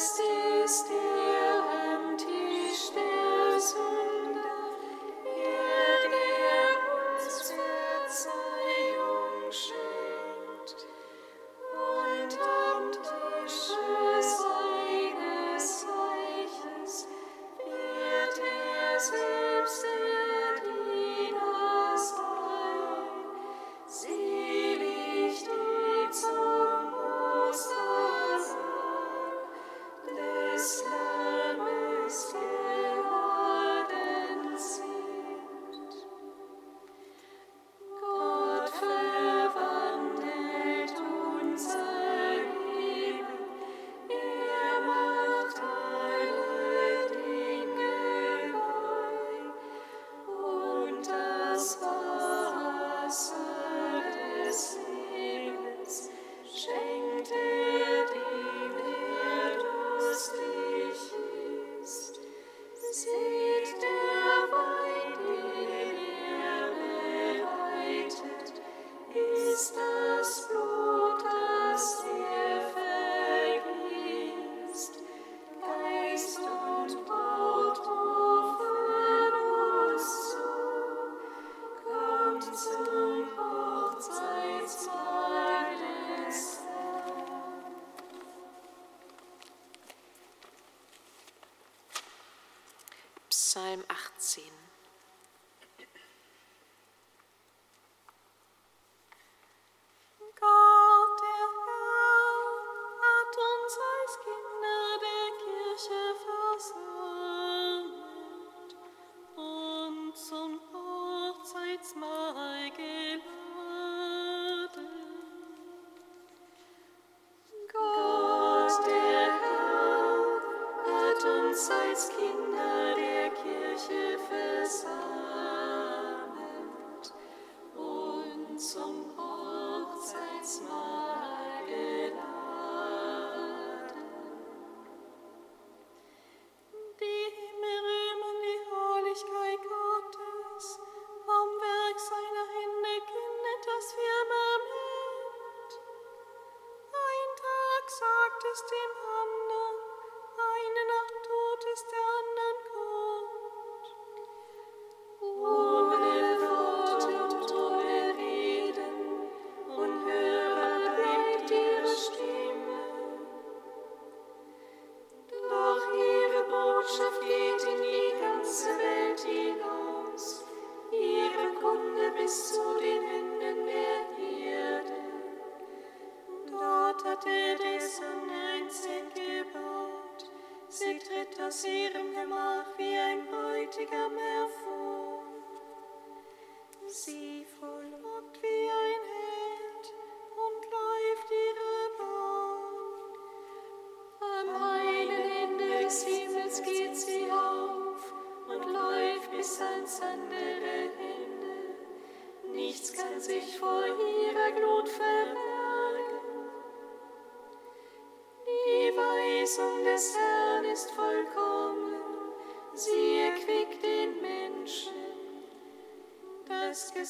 still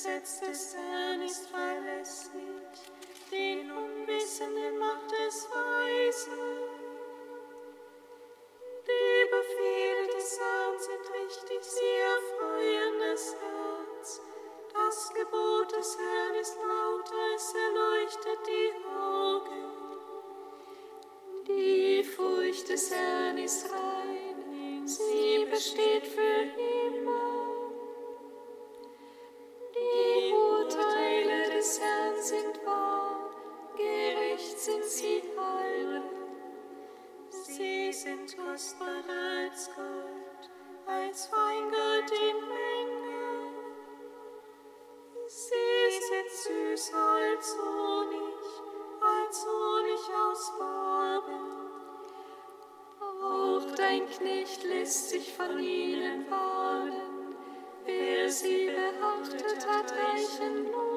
Gesetz des Herrn ist verlässlich, sind kostbarer als Gold, als Feingold in Menge. Sie sind süßer als Honig, als Honig aus Farben. Auch dein Knecht lässt sich von ihnen baden, wer sie beachtet hat, reichen nur.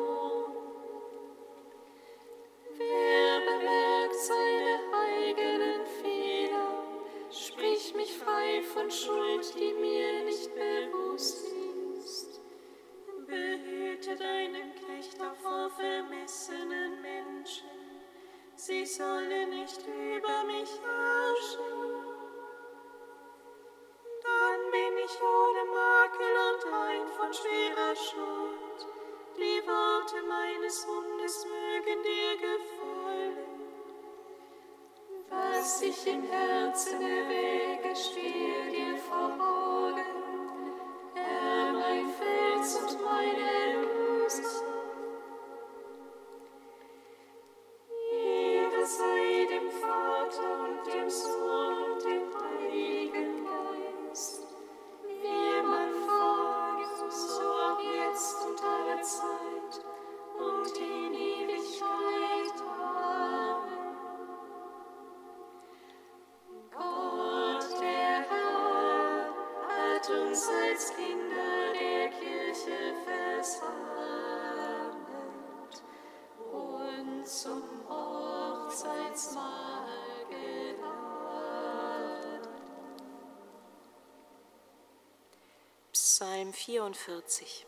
vierundvierzig.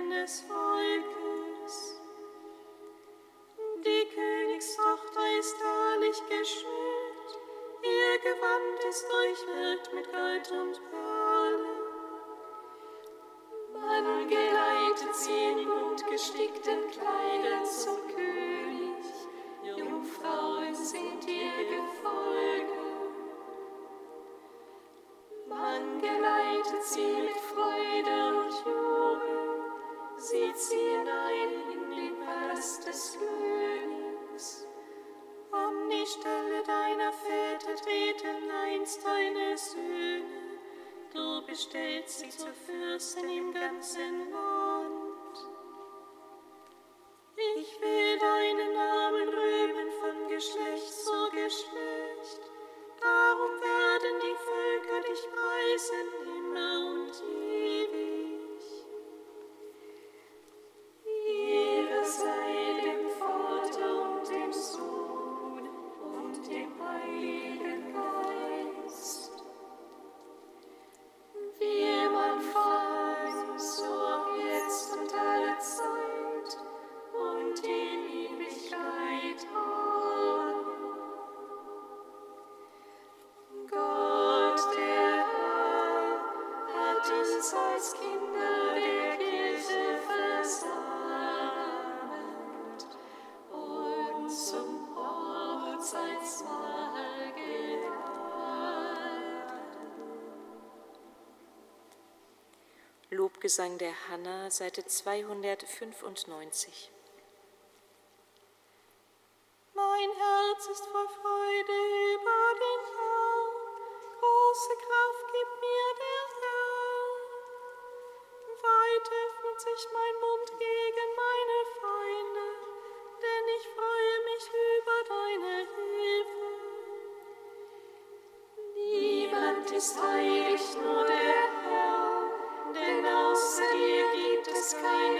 deines Volkes. Die Königstochter ist herrlich geschmückt, ihr Gewand ist durchwirkt mit Gold und Perlen. Angeleitet sie in gut gestickten Kleidern zum König, Jungfrauen sind ihr gefolget. Angeleitet sie mit stellt sie zur Fürstin im ganzen Mund. Gesang der Hanna, Seite 295. Mein Herz ist voll Freude über den Herrn, große Kraft gibt mir der Herr. Weit öffnet sich mein Mund gegen meine Feinde, denn ich freue mich über deine Hilfe. Niemand ist heilig, nur kindness.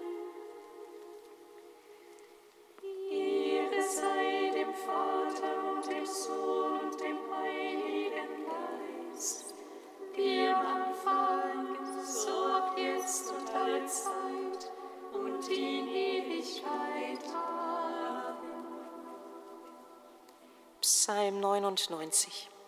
99.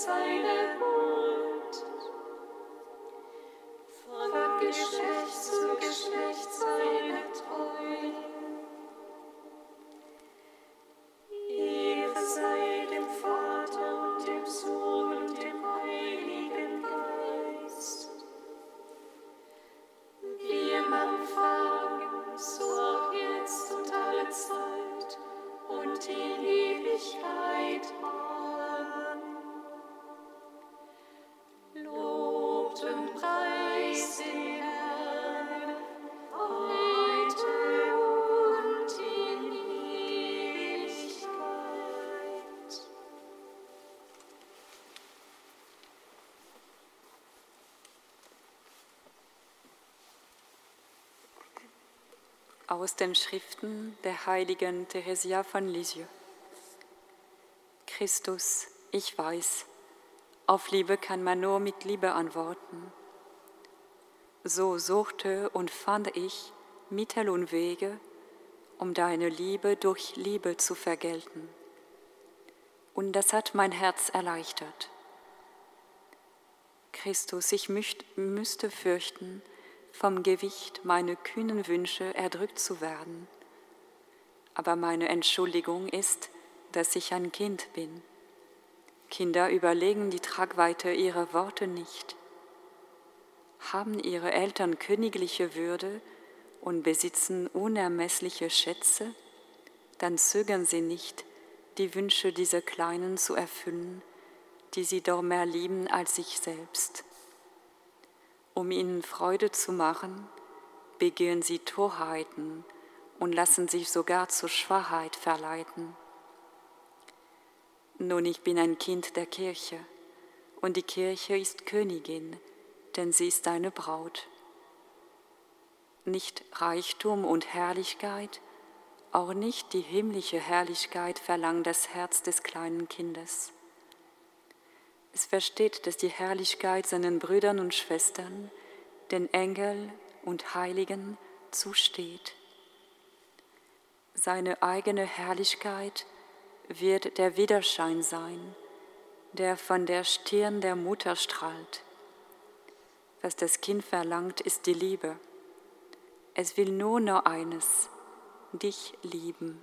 sei Aus den Schriften der heiligen Theresia von Lisieux. Christus, ich weiß, auf Liebe kann man nur mit Liebe antworten. So suchte und fand ich Mittel und Wege, um deine Liebe durch Liebe zu vergelten. Und das hat mein Herz erleichtert. Christus, ich müsste fürchten, vom Gewicht meiner kühnen Wünsche erdrückt zu werden. Aber meine Entschuldigung ist, dass ich ein Kind bin. Kinder überlegen die Tragweite ihrer Worte nicht. Haben ihre Eltern königliche Würde und besitzen unermessliche Schätze, dann zögern sie nicht, die Wünsche dieser Kleinen zu erfüllen, die sie doch mehr lieben als sich selbst. Um ihnen Freude zu machen, begehen sie Torheiten und lassen sich sogar zur Schwachheit verleiten. Nun, ich bin ein Kind der Kirche und die Kirche ist Königin, denn sie ist deine Braut. Nicht Reichtum und Herrlichkeit, auch nicht die himmlische Herrlichkeit verlangt das Herz des kleinen Kindes. Es versteht, dass die Herrlichkeit seinen Brüdern und Schwestern, den Engeln und Heiligen zusteht. Seine eigene Herrlichkeit wird der Widerschein sein, der von der Stirn der Mutter strahlt. Was das Kind verlangt, ist die Liebe. Es will nur noch eines, dich lieben.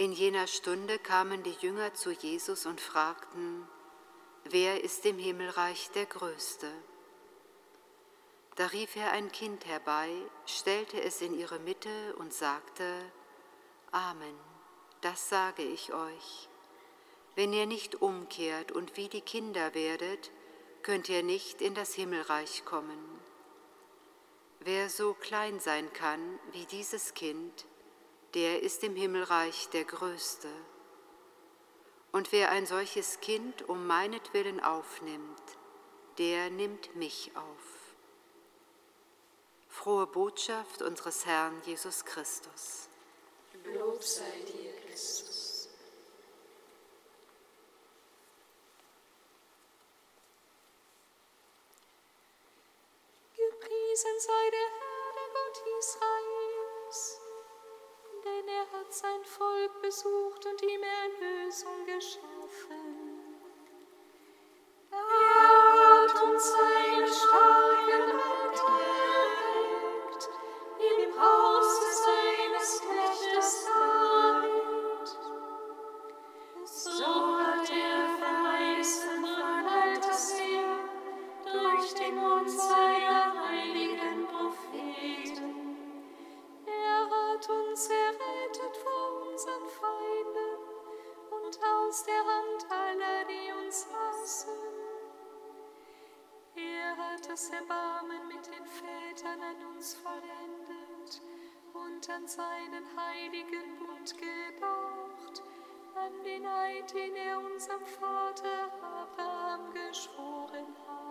In jener Stunde kamen die Jünger zu Jesus und fragten, wer ist im Himmelreich der Größte? Da rief er ein Kind herbei, stellte es in ihre Mitte und sagte, Amen, das sage ich euch. Wenn ihr nicht umkehrt und wie die Kinder werdet, könnt ihr nicht in das Himmelreich kommen. Wer so klein sein kann wie dieses Kind, der ist im Himmelreich der Größte. Und wer ein solches Kind um meinetwillen aufnimmt, der nimmt mich auf. Frohe Botschaft unseres Herrn Jesus Christus. Lob sei dir, Christus. Gepriesen sei der Herr, der Gott hat sein Volk besucht und ihm Erlösung geschaffen. Und an seinen heiligen Bund gedacht, an den Eid, den er unserem Vater Abraham geschworen hat.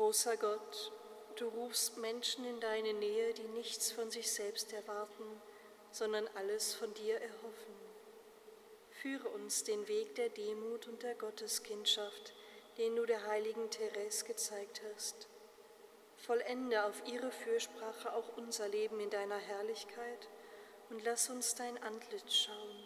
Großer Gott, du rufst Menschen in deine Nähe, die nichts von sich selbst erwarten, sondern alles von dir erhoffen. Führe uns den Weg der Demut und der Gotteskindschaft, den du der heiligen Therese gezeigt hast. Vollende auf ihre Fürsprache auch unser Leben in deiner Herrlichkeit und lass uns dein Antlitz schauen.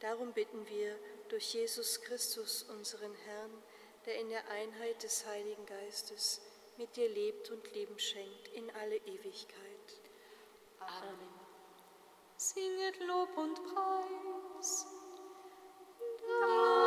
Darum bitten wir durch Jesus Christus, unseren Herrn, der in der Einheit des Heiligen Geistes mit dir lebt und Leben schenkt in alle Ewigkeit. Amen. Singet Lob und Preis. Amen.